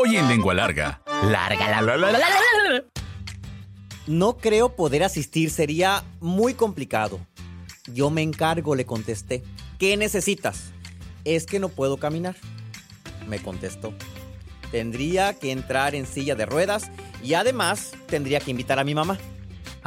Hoy en Lengua Larga. Larga la la la la la. No creo poder asistir, sería muy complicado. Yo me encargo, le contesté. ¿Qué necesitas? Es que no puedo caminar. Me contestó. Tendría que entrar en silla de ruedas y además tendría que invitar a mi mamá.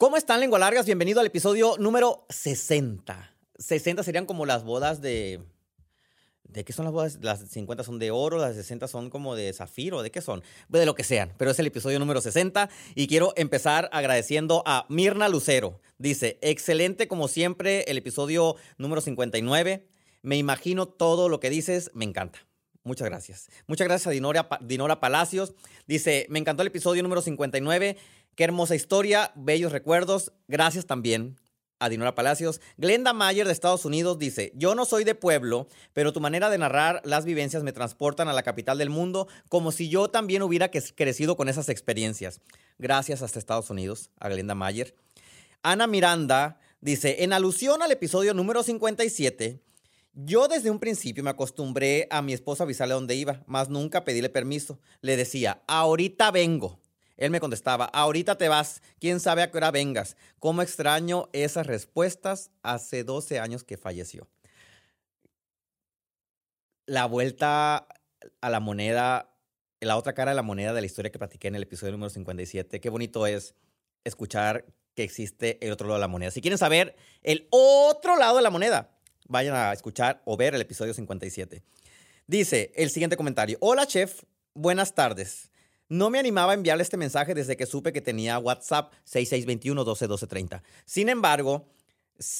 ¿Cómo están, lengua largas? Bienvenido al episodio número 60. 60 serían como las bodas de. ¿De qué son las bodas? Las 50 son de oro, las 60 son como de zafiro, ¿de qué son? De lo que sean, pero es el episodio número 60 y quiero empezar agradeciendo a Mirna Lucero. Dice, excelente como siempre el episodio número 59. Me imagino todo lo que dices, me encanta. Muchas gracias. Muchas gracias a Dinora, Dinora Palacios. Dice, me encantó el episodio número 59. Qué hermosa historia, bellos recuerdos. Gracias también a Dinora Palacios. Glenda Mayer de Estados Unidos dice, yo no soy de pueblo, pero tu manera de narrar las vivencias me transportan a la capital del mundo como si yo también hubiera crecido con esas experiencias. Gracias hasta Estados Unidos, a Glenda Mayer. Ana Miranda dice, en alusión al episodio número 57, yo desde un principio me acostumbré a mi esposa avisarle dónde iba, más nunca pedíle permiso. Le decía, ahorita vengo. Él me contestaba, ahorita te vas, quién sabe a qué hora vengas. ¿Cómo extraño esas respuestas hace 12 años que falleció? La vuelta a la moneda, la otra cara de la moneda de la historia que platiqué en el episodio número 57. Qué bonito es escuchar que existe el otro lado de la moneda. Si quieren saber el otro lado de la moneda, vayan a escuchar o ver el episodio 57. Dice el siguiente comentario. Hola, chef. Buenas tardes. No me animaba a enviarle este mensaje desde que supe que tenía WhatsApp 6621-121230. Sin embargo,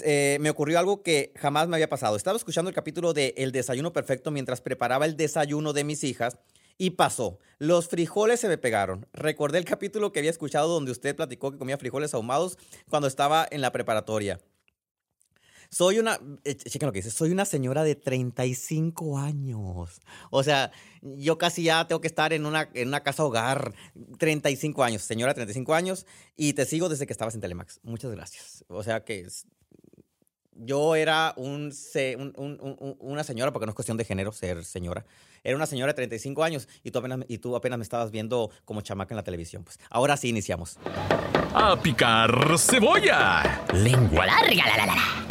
eh, me ocurrió algo que jamás me había pasado. Estaba escuchando el capítulo de El desayuno perfecto mientras preparaba el desayuno de mis hijas y pasó. Los frijoles se me pegaron. Recordé el capítulo que había escuchado donde usted platicó que comía frijoles ahumados cuando estaba en la preparatoria. Soy una, eh, chequen lo que dice, soy una señora de 35 años. O sea, yo casi ya tengo que estar en una, en una casa hogar. 35 años, señora, 35 años. Y te sigo desde que estabas en Telemax. Muchas gracias. O sea que yo era un, una señora, porque no es cuestión de género ser señora. Era una señora de 35 años y tú apenas, y tú apenas me estabas viendo como chamaca en la televisión. Pues ahora sí iniciamos. A picar cebolla. Lengua larga, la la la.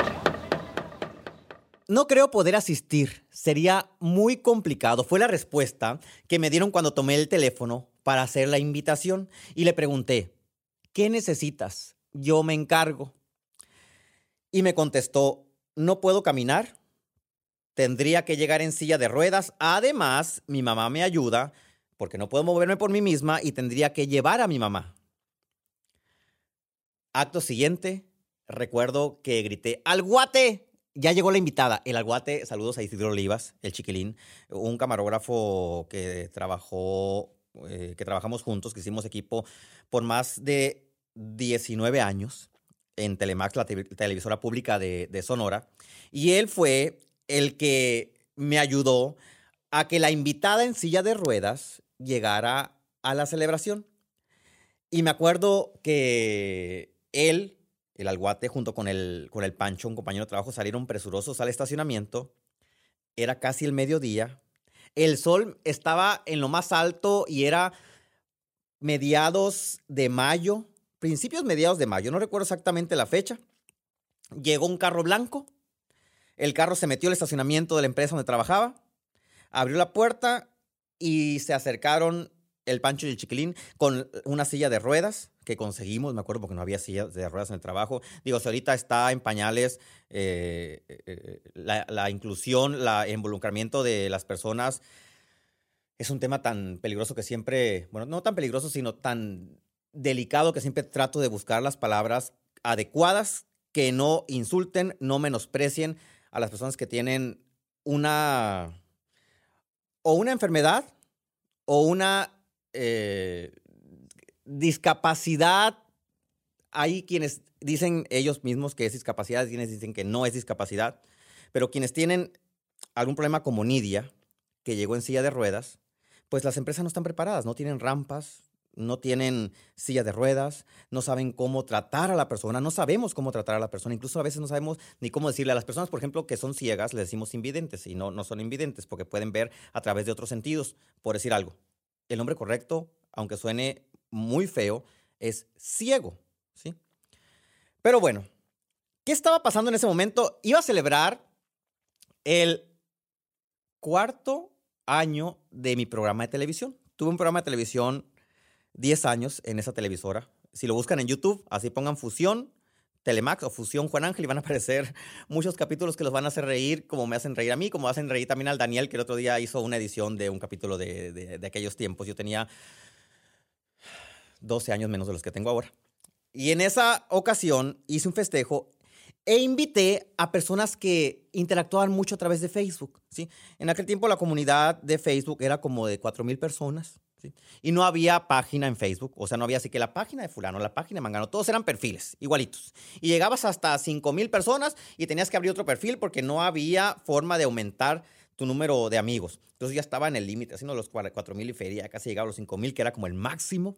No creo poder asistir, sería muy complicado. Fue la respuesta que me dieron cuando tomé el teléfono para hacer la invitación y le pregunté, ¿qué necesitas? Yo me encargo. Y me contestó, no puedo caminar, tendría que llegar en silla de ruedas, además mi mamá me ayuda porque no puedo moverme por mí misma y tendría que llevar a mi mamá. Acto siguiente, recuerdo que grité, ¡al guate! Ya llegó la invitada, el Alguate. Saludos a Isidro Olivas, el chiquilín, un camarógrafo que trabajó, eh, que trabajamos juntos, que hicimos equipo por más de 19 años en Telemax, la televisora pública de, de Sonora. Y él fue el que me ayudó a que la invitada en silla de ruedas llegara a la celebración. Y me acuerdo que él el alguate junto con el, con el Pancho, un compañero de trabajo, salieron presurosos al estacionamiento. Era casi el mediodía. El sol estaba en lo más alto y era mediados de mayo, principios mediados de mayo, no recuerdo exactamente la fecha. Llegó un carro blanco. El carro se metió al estacionamiento de la empresa donde trabajaba, abrió la puerta y se acercaron el Pancho y el Chiquilín con una silla de ruedas que conseguimos, me acuerdo porque no había sillas de ruedas en el trabajo. Digo, si ahorita está en pañales eh, eh, la, inclusión, el involucramiento de las personas, es un tema tan peligroso que siempre, bueno, no tan peligroso, sino tan delicado que siempre trato de buscar las palabras adecuadas que no insulten, no menosprecien a las personas que tienen una o una enfermedad o una eh, discapacidad, hay quienes dicen ellos mismos que es discapacidad, quienes dicen que no es discapacidad, pero quienes tienen algún problema como Nidia, que llegó en silla de ruedas, pues las empresas no están preparadas, no tienen rampas, no tienen silla de ruedas, no saben cómo tratar a la persona, no sabemos cómo tratar a la persona, incluso a veces no sabemos ni cómo decirle a las personas, por ejemplo, que son ciegas, les decimos invidentes y no, no son invidentes porque pueden ver a través de otros sentidos, por decir algo. El nombre correcto, aunque suene muy feo, es ciego, ¿sí? Pero bueno, ¿qué estaba pasando en ese momento? Iba a celebrar el cuarto año de mi programa de televisión. Tuve un programa de televisión 10 años en esa televisora. Si lo buscan en YouTube, así pongan Fusión Telemax o Fusión Juan Ángel y van a aparecer muchos capítulos que los van a hacer reír, como me hacen reír a mí, como hacen reír también al Daniel, que el otro día hizo una edición de un capítulo de, de aquellos tiempos. Yo tenía 12 años menos de los que tengo ahora. Y en esa ocasión hice un festejo e invité a personas que interactuaban mucho a través de Facebook. ¿sí? En aquel tiempo la comunidad de Facebook era como de 4.000 personas. ¿sí? Y no había página en Facebook. O sea, no había así que la página de fulano, la página de mangano. Todos eran perfiles, igualitos. Y llegabas hasta 5.000 personas y tenías que abrir otro perfil porque no había forma de aumentar tu número de amigos. Entonces ya estaba en el límite, haciendo los 4.000 y feria, casi llegaba a los 5.000, que era como el máximo.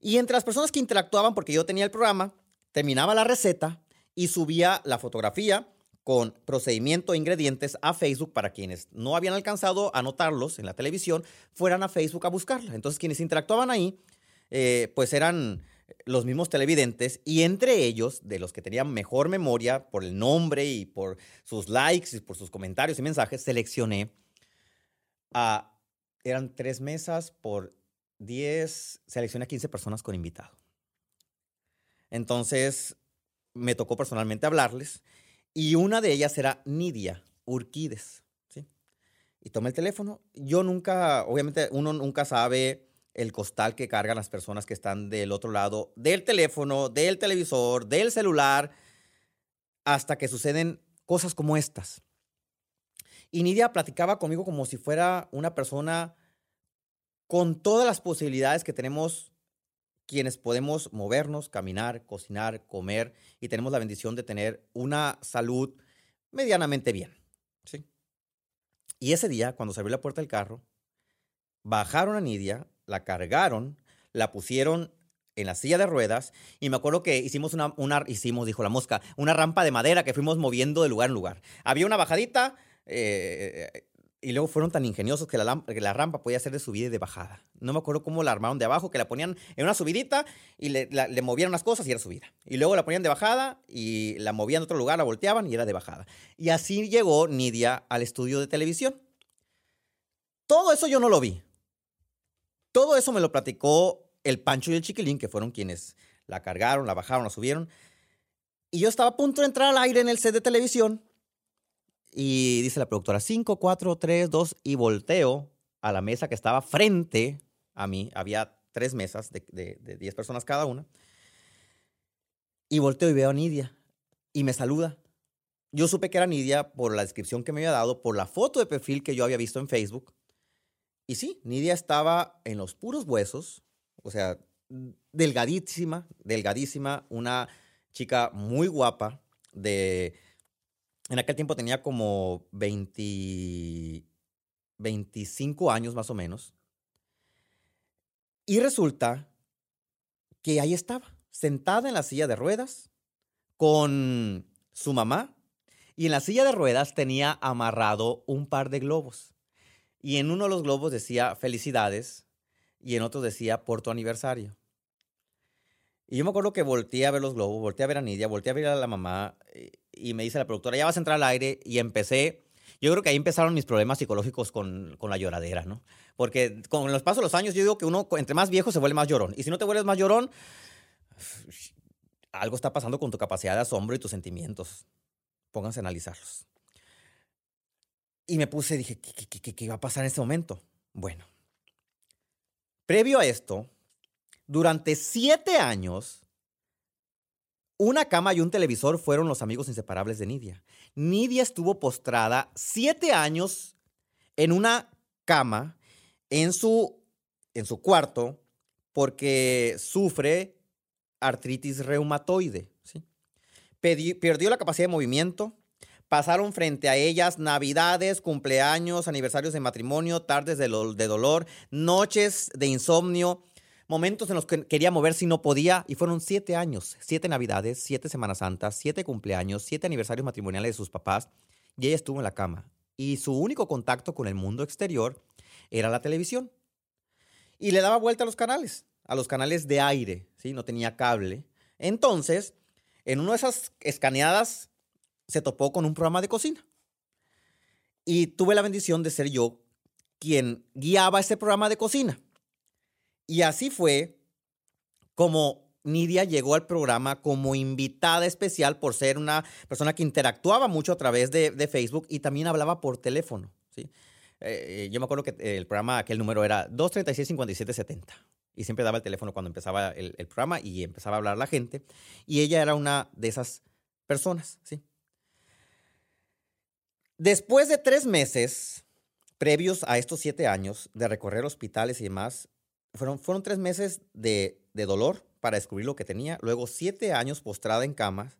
Y entre las personas que interactuaban, porque yo tenía el programa, terminaba la receta y subía la fotografía con procedimiento e ingredientes a Facebook para quienes no habían alcanzado a notarlos en la televisión, fueran a Facebook a buscarla. Entonces quienes interactuaban ahí, eh, pues eran los mismos televidentes y entre ellos, de los que tenían mejor memoria por el nombre y por sus likes y por sus comentarios y mensajes, seleccioné a, eran tres mesas por 10, seleccioné a 15 personas con invitado. Entonces, me tocó personalmente hablarles y una de ellas era Nidia Urquides. ¿sí? Y tomé el teléfono. Yo nunca, obviamente uno nunca sabe el costal que cargan las personas que están del otro lado del teléfono, del televisor, del celular, hasta que suceden cosas como estas. Y Nidia platicaba conmigo como si fuera una persona con todas las posibilidades que tenemos quienes podemos movernos, caminar, cocinar, comer y tenemos la bendición de tener una salud medianamente bien. ¿sí? Y ese día, cuando se abrió la puerta del carro, bajaron a Nidia, la cargaron, la pusieron en la silla de ruedas y me acuerdo que hicimos una, hicimos, dijo la mosca, una rampa de madera que fuimos moviendo de lugar en lugar. Había una bajadita, eh, y luego fueron tan ingeniosos que la, rampa podía ser de subida y de bajada. No me acuerdo cómo la armaron de abajo, que la ponían en una subidita y le, le movían unas cosas y era subida. Y luego la ponían de bajada y la movían a otro lugar, la volteaban y era de bajada. Y así llegó Nidia al estudio de televisión. Todo eso yo no lo vi. Todo eso me lo platicó el Pancho y el Chiquilín, que fueron quienes la cargaron, la bajaron, la subieron. Y yo estaba a punto de entrar al aire en el set de televisión y dice la productora, 5, 4, 3, 2, y volteo a la mesa que estaba frente a mí. Había tres mesas de, de, 10 personas cada una. Y volteo y veo a Nidia y me saluda. Yo supe que era Nidia por la descripción que me había dado, por la foto de perfil que yo había visto en Facebook. Y sí, Nidia estaba en los puros huesos, o sea, delgadísima, delgadísima, una chica muy guapa, de en aquel tiempo tenía como 20, 25 años más o menos. Y resulta que ahí estaba, sentada en la silla de ruedas, con su mamá, y en la silla de ruedas tenía amarrado un par de globos. Y en uno de los globos decía felicidades y en otro decía por tu aniversario. Y yo me acuerdo que volteé a ver los globos, volteé a ver a Nidia, volteé a ver a la mamá eh, y me dice la productora, ya vas a entrar al aire y empecé. Yo creo que ahí empezaron mis problemas psicológicos con, con la lloradera, ¿no? Porque con los pasos de los años yo digo que uno entre más viejo se vuelve más llorón. Y si no te vuelves más llorón, algo está pasando con tu capacidad de asombro y tus sentimientos. Pónganse a analizarlos. Y me puse, dije, ¿qué, qué, qué, qué va a pasar en este momento? Bueno, previo a esto, durante siete años, una cama y un televisor fueron los amigos inseparables de Nidia. Nidia estuvo postrada siete años en una cama en su en su cuarto porque sufre artritis reumatoide. ¿sí? perdió la capacidad de movimiento. Pasaron frente a ellas navidades, cumpleaños, aniversarios de matrimonio, tardes de, de dolor, noches de insomnio, momentos en los que quería moverse y no podía. Y fueron siete años, siete navidades, siete Semanas Santas, siete cumpleaños, siete aniversarios matrimoniales de sus papás. Y ella estuvo en la cama. Y su único contacto con el mundo exterior era la televisión. Y le daba vuelta a los canales a los canales de aire, ¿sí? No tenía cable. Entonces, en una de esas escaneadas se topó con un programa de cocina. Y tuve la bendición de ser yo quien guiaba ese programa de cocina. Y así fue como Nidia llegó al programa como invitada especial por ser una persona que interactuaba mucho a través de, Facebook y también hablaba por teléfono. ¿sí? Eh, yo me acuerdo que el programa, aquel número era 236-5770 y siempre daba el teléfono cuando empezaba el, programa y empezaba a hablar la gente. Y ella era una de esas personas, ¿sí? Después de tres meses previos a estos siete años de recorrer hospitales y demás, fueron, fueron tres meses de, de dolor para descubrir lo que tenía, luego siete años postrada en cama,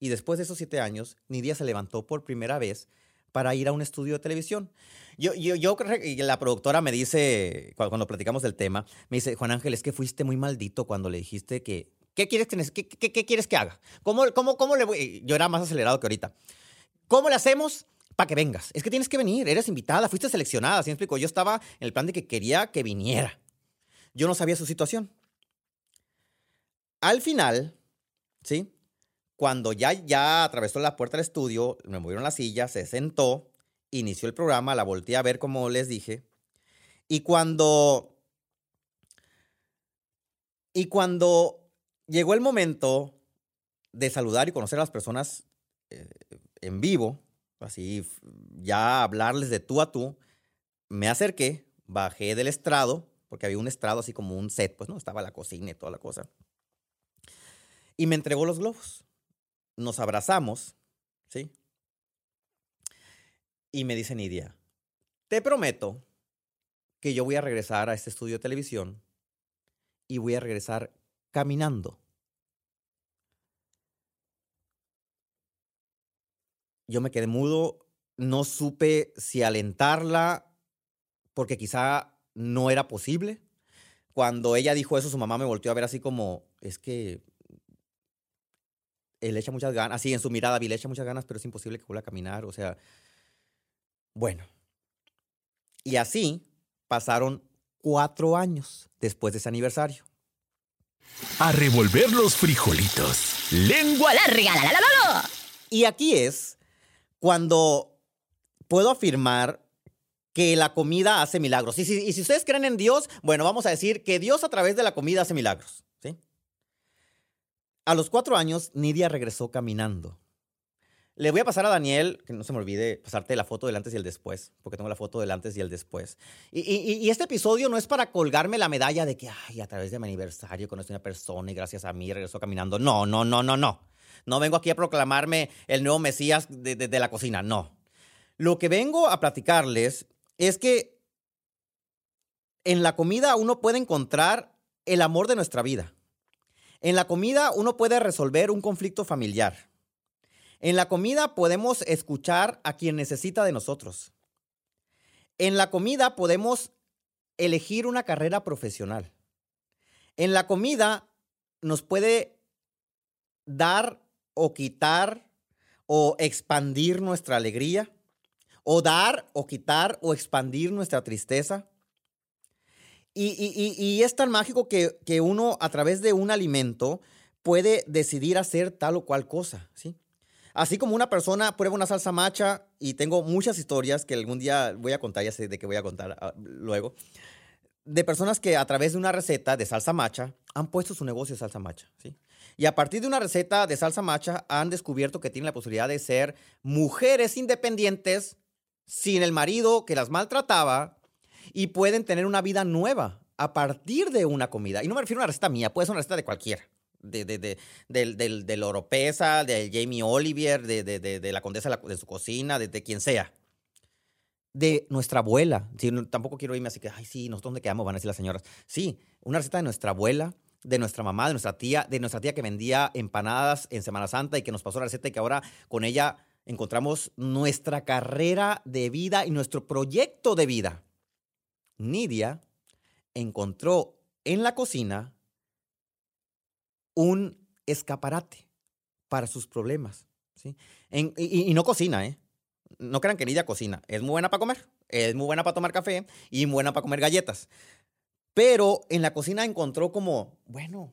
y después de esos siete años, Nidia se levantó por primera vez para ir a un estudio de televisión. Yo, yo, yo la productora me dice, cuando, platicamos del tema, me dice, Juan Ángel, es que fuiste muy maldito cuando le dijiste que, ¿qué quieres que, qué, qué, quieres que haga? ¿Cómo, cómo, cómo le voy? Yo era más acelerado que ahorita. ¿Cómo le hacemos? Para que vengas. Es que tienes que venir, eres invitada, fuiste seleccionada, ¿sí me explico? Yo estaba en el plan de que quería que viniera. Yo no sabía su situación. Al final, ¿sí? Cuando ya, ya atravesó la puerta del estudio, me movieron la silla, se sentó, inició el programa, la volteé a ver como les dije. Y cuando. Y cuando llegó el momento de saludar y conocer a las personas eh, en vivo, así ya hablarles de tú a tú, me acerqué, bajé del estrado, porque había un estrado así como un set, pues no, estaba la cocina y toda la cosa. Y me entregó los globos nos abrazamos, ¿sí? Y me dice Nidia, te prometo que yo voy a regresar a este estudio de televisión y voy a regresar caminando. Yo me quedé mudo, no supe si alentarla porque quizá no era posible. Cuando ella dijo eso, su mamá me volteó a ver así como, es que él echa muchas ganas, así en su mirada, le echa muchas ganas, pero es imposible que vuelva a caminar, o sea, bueno. Y así pasaron cuatro años después de ese aniversario. A revolver los frijolitos. Lengua larga. La, la, la, y aquí es cuando puedo afirmar que la comida hace milagros. y si ustedes creen en Dios, bueno, vamos a decir que Dios a través de la comida hace milagros. A los cuatro años, Nidia regresó caminando. Le voy a pasar a Daniel, que no se me olvide pasarte la foto del antes y el después, porque tengo la foto del antes y el después. Y, este episodio no es para colgarme la medalla de que, ay, a través de mi aniversario conocí a una persona y gracias a mí regresó caminando. No, no, no, no, no. No vengo aquí a proclamarme el nuevo Mesías de, la cocina, no. Lo que vengo a platicarles es que en la comida uno puede encontrar el amor de nuestra vida. En la comida uno puede resolver un conflicto familiar. En la comida podemos escuchar a quien necesita de nosotros. En la comida podemos elegir una carrera profesional. En la comida nos puede dar o quitar o expandir nuestra alegría, o dar o quitar o expandir nuestra tristeza. Y, es tan mágico que, uno a través de un alimento puede decidir hacer tal o cual cosa, ¿sí? Así como una persona prueba una salsa macha, y tengo muchas historias que algún día voy a contar, ya sé de qué voy a contar ah, luego, de personas que a través de una receta de salsa macha han puesto su negocio de salsa macha, ¿sí? Y a partir de una receta de salsa macha han descubierto que tienen la posibilidad de ser mujeres independientes sin el marido que las maltrataba, y pueden tener una vida nueva a partir de una comida. Y no me refiero a una receta mía, puede ser una receta de cualquiera. De, de, de, del, del, del Oropesa, de Jamie Olivier, de, de, la condesa de su cocina, de, quien sea. De nuestra abuela. Sí, tampoco quiero irme así que, ay, sí, nosotros dónde quedamos, van a decir las señoras. Sí, una receta de nuestra abuela, de nuestra mamá, de nuestra tía, de nuestra tía que vendía empanadas en Semana Santa y que nos pasó la receta y que ahora con ella encontramos nuestra carrera de vida y nuestro proyecto de vida. Nidia encontró en la cocina un escaparate para sus problemas. ¿sí? Y no cocina, ¿eh? No crean que Nidia cocina. Es muy buena para comer, es muy buena para tomar café y muy buena para comer galletas. Pero en la cocina encontró como, bueno,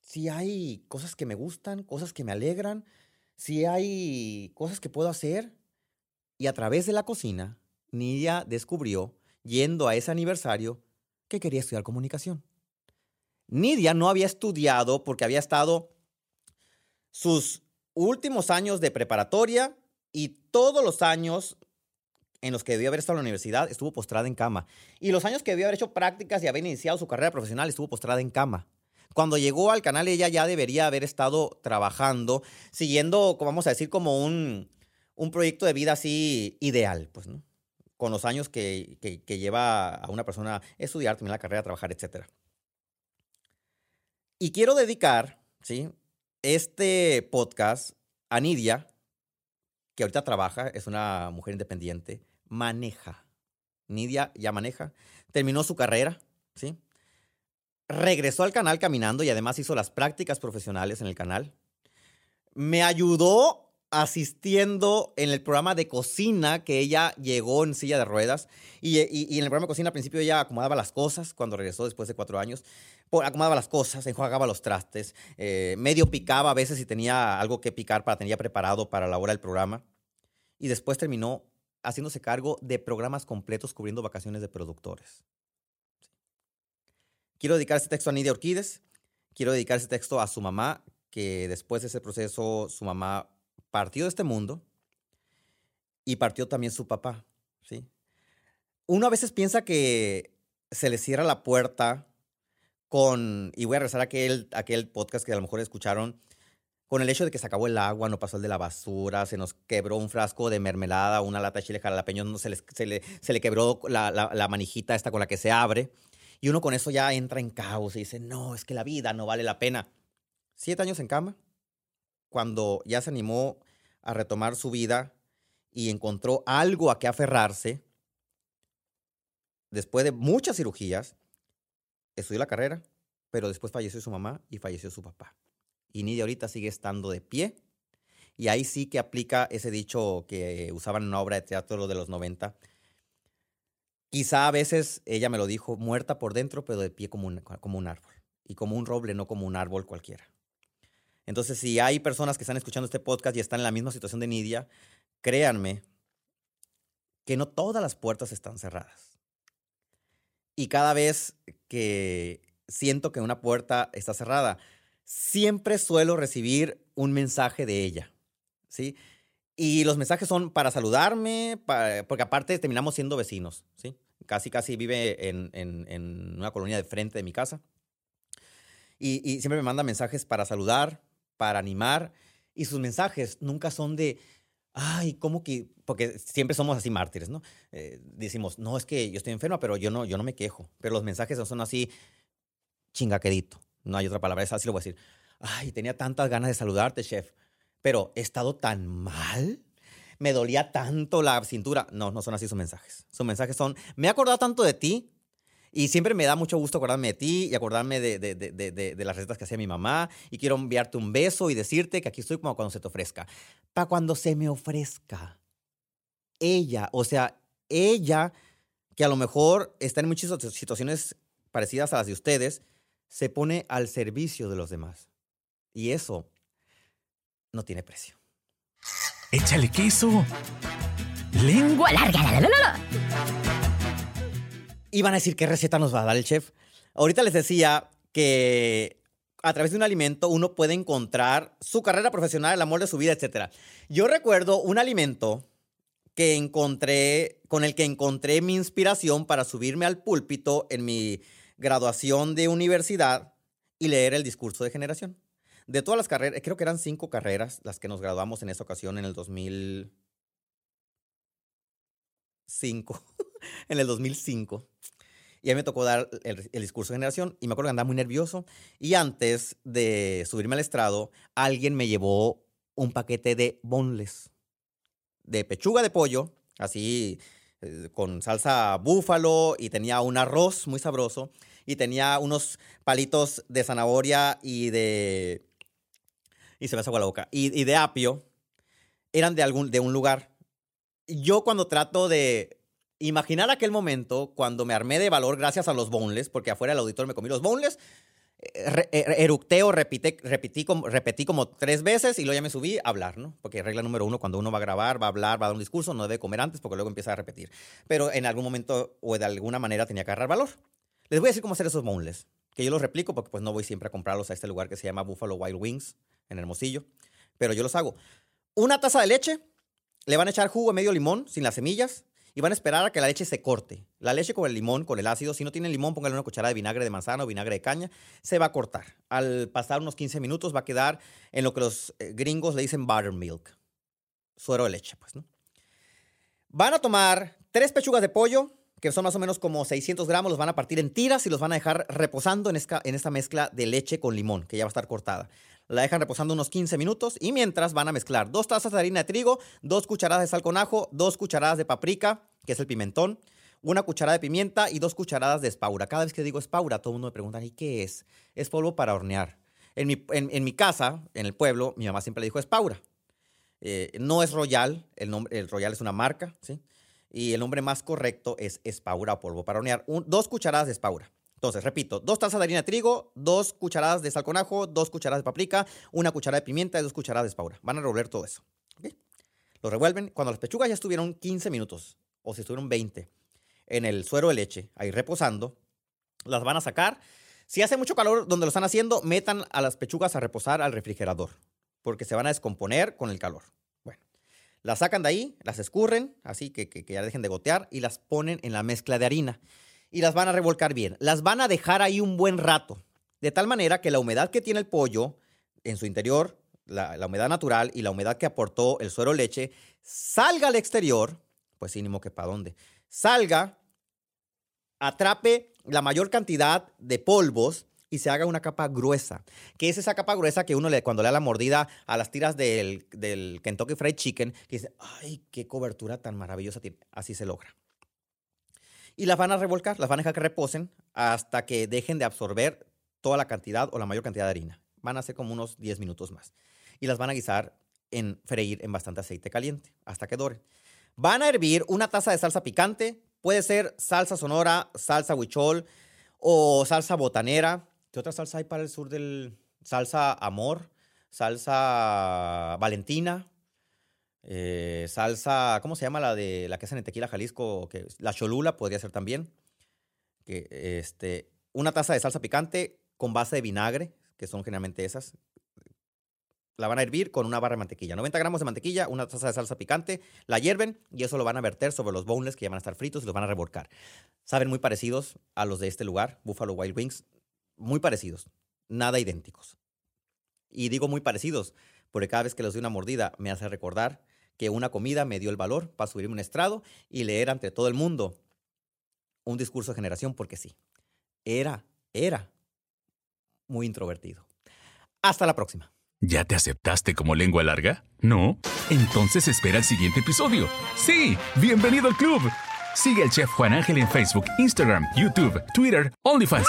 si hay cosas que me gustan, cosas que me alegran, si hay cosas que puedo hacer. Y a través de la cocina, Nidia descubrió, yendo a ese aniversario, que quería estudiar comunicación. Nidia no había estudiado porque había estado sus últimos años de preparatoria y todos los años en los que debió haber estado en la universidad estuvo postrada en cama. Y los años que debió haber hecho prácticas y haber iniciado su carrera profesional estuvo postrada en cama. Cuando llegó al canal ella ya debería haber estado trabajando, siguiendo, vamos a decir, como un, un proyecto de vida así ideal, pues. Con los años que, que- lleva a una persona estudiar, terminar la carrera, trabajar, etc. Y quiero dedicar, ¿sí? Este podcast a Nidia, que ahorita trabaja, es una mujer independiente, maneja. Nidia ya maneja. Terminó su carrera, ¿sí? Regresó al canal caminando y además hizo las prácticas profesionales en el canal. Me ayudó asistiendo en el programa de cocina que ella llegó en silla de ruedas. Y, y- en el programa de cocina al principio ella acomodaba las cosas cuando regresó después de cuatro años. Acomodaba las cosas, enjuagaba los trastes, eh, medio picaba a veces si tenía algo que picar para tenía preparado para la hora del programa. Y después terminó haciéndose cargo de programas completos cubriendo vacaciones de productores. Quiero dedicar este texto a Nidia Orquides. Quiero dedicar este texto a su mamá, que después de ese proceso su mamá partió de este mundo y partió también su papá, ¿sí? Uno a veces piensa que se le cierra la puerta con, y voy a regresar a aquel, aquel podcast que a lo mejor escucharon, con el hecho de que se acabó el agua, no pasó el de la basura, se nos quebró un frasco de mermelada, una lata de chile jalapeño, se le, se le quebró la, la- la manijita esta con la que se abre. Y uno con eso ya entra en caos y dice, no, es que la vida no vale la pena. Siete años en cama, cuando ya se animó a retomar su vida y encontró algo a que aferrarse, después de muchas cirugías, estudió la carrera, pero después falleció su mamá y falleció su papá. Y Nidia ahorita sigue estando de pie. Y ahí sí que aplica ese dicho que usaban en una obra de teatro de los 90. Quizá a veces ella me lo dijo, muerta por dentro, pero de pie como un, como un árbol. Y como un roble, no como un árbol cualquiera. Entonces, si hay personas que están escuchando este podcast y están en la misma situación de Nidia, créanme que no todas las puertas están cerradas. Y cada vez que siento que una puerta está cerrada, siempre suelo recibir un mensaje de ella, ¿sí? Y los mensajes son para saludarme, porque aparte terminamos siendo vecinos, ¿sí? Casi, casi vive en una colonia de frente de mi casa. Y, y siempre me manda mensajes para saludar, para animar. Y sus mensajes nunca son de, ay, ¿cómo que? Porque siempre somos así mártires, ¿no? Eh, decimos, no, es que yo estoy enferma, pero yo no, yo no me quejo. Pero los mensajes no son así, chingaquedito. No hay otra palabra, es así lo voy a decir. Ay, tenía tantas ganas de saludarte, chef, pero he estado tan mal. Me dolía tanto la cintura. No, no son así sus mensajes. Sus mensajes son, me he acordado tanto de ti y siempre me da mucho gusto acordarme de ti y acordarme de, de- de- de- las recetas que hacía mi mamá. Y quiero enviarte un beso y decirte que aquí estoy como cuando se te ofrezca. Para cuando se me ofrezca. Ella, o sea, ella, que a lo mejor está en muchas situ- situaciones parecidas a las de ustedes, se pone al servicio de los demás. Y eso no tiene precio. Échale queso. Lengua. Lengua larga, la, la, la, van a decir qué receta nos va a dar el chef. Ahorita les decía que a través de un alimento uno puede encontrar su carrera profesional, el amor de su vida, etc. Yo recuerdo un alimento que encontré, con el que encontré mi inspiración para subirme al púlpito en mi graduación de universidad y leer el discurso de generación. De todas las carreras, creo que eran cinco carreras las que nos graduamos en esa ocasión en el 2000. 2005. en el 2005. Y a me tocó dar el, discurso de generación y me acuerdo que andaba muy nervioso. Y antes de subirme al estrado, alguien me llevó un paquete de boneless, de pechuga de pollo, así eh, con salsa búfalo y tenía un arroz muy sabroso y tenía unos palitos de zanahoria y de... Y se me la boca. Y, y de apio. Eran de, algún, de un lugar. Yo cuando trato de imaginar aquel momento cuando me armé de valor gracias a los boneless, porque afuera el auditor me comí los boneless, eh, eh, eructeo, repite, repetí, como, repetí como tres veces y luego ya me subí a hablar, ¿no? Porque regla número uno, cuando uno va a grabar, va a hablar, va a dar un discurso, no debe comer antes porque luego empieza a repetir. Pero en algún momento o de alguna manera tenía que agarrar valor. Les voy a decir cómo hacer esos boneless, que yo los replico porque pues no voy siempre a comprarlos a este lugar que se llama Buffalo Wild Wings en Hermosillo, pero yo los hago. Una taza de leche, le van a echar jugo de medio limón sin las semillas, y van a esperar a que la leche se corte. La leche con el limón, con el ácido, si no tienen limón, póngale una cucharada de vinagre de manzana o vinagre de caña, se va a cortar. Al pasar unos 15 minutos va a quedar en lo que los eh, gringos le dicen buttermilk, suero de leche, pues, ¿no? Van a tomar tres pechugas de pollo, que son más o menos como 600 gramos, los van a partir en tiras y los van a dejar reposando en esta, en esta mezcla de leche con limón, que ya va a estar cortada la dejan reposando unos 15 minutos y mientras van a mezclar dos tazas de harina de trigo, dos cucharadas de sal con ajo, dos cucharadas de paprika, que es el pimentón, una cucharada de pimienta y dos cucharadas de espaura. Cada vez que digo espaura, todo el mundo me pregunta, ¿y qué es? Es polvo para hornear. En mi, en, mi casa, en el pueblo, mi mamá siempre le dijo espaura. Eh, no es Royal, el, nombre, el Royal es una marca, ¿sí? Y el nombre más correcto es espaura o polvo para hornear. dos cucharadas de espaura. Entonces, repito, dos tazas de harina de trigo, dos cucharadas de sal con ajo, dos cucharadas de paprika, una cucharada de pimienta y dos cucharadas de espaura. Van a revolver todo eso. Lo revuelven. Cuando las pechugas ya estuvieron 15 minutos, o si estuvieron 20, en el suero de leche, ahí reposando, las van a sacar. Si hace mucho calor donde lo están haciendo, metan a las pechugas a reposar al refrigerador, porque se van a descomponer con el calor. Bueno, las sacan de ahí, las escurren, así que, que ya dejen de gotear, y las ponen en la mezcla de harina y las van a revolcar bien. Las van a dejar ahí un buen rato, de tal manera que la humedad que tiene el pollo en su interior, la, humedad natural y la humedad que aportó el suero leche, salga al exterior, pues sí, que para dónde, salga, atrape la mayor cantidad de polvos y se haga una capa gruesa, que es esa capa gruesa que uno le, cuando le da la mordida a las tiras del, del Kentucky Fried Chicken, que dice, ay, qué cobertura tan maravillosa tiene. Así se logra y las van a revolcar, las van a dejar que reposen hasta que dejen de absorber toda la cantidad o la mayor cantidad de harina. Van a ser como unos 10 minutos más. Y las van a guisar en freír en bastante aceite caliente hasta que doren. Van a hervir una taza de salsa picante, puede ser salsa sonora, salsa huichol o salsa botanera. ¿Qué otra salsa hay para el sur del salsa amor? Salsa valentina, eh, salsa, ¿cómo se llama la de la que hacen en Tequila, Jalisco? Que, la cholula podría ser también. Que, este, una taza de salsa picante con base de vinagre, que son generalmente esas. La van a hervir con una barra de mantequilla. 90 gramos de mantequilla, una taza de salsa picante, la hierven y eso lo van a verter sobre los boneless que ya van a estar fritos y los van a revolcar. Saben muy parecidos a los de este lugar, Buffalo Wild Wings. Muy parecidos, nada idénticos. Y digo muy parecidos, porque cada vez que los doy una mordida me hace recordar que una comida me dio el valor para subirme un estrado y leer ante todo el mundo un discurso de generación, porque sí, era, era muy introvertido. Hasta la próxima. ¿Ya te aceptaste como lengua larga? ¿No? Entonces espera el siguiente episodio. Sí, bienvenido al club. Sigue al chef Juan Ángel en Facebook, Instagram, YouTube, Twitter, OnlyFans.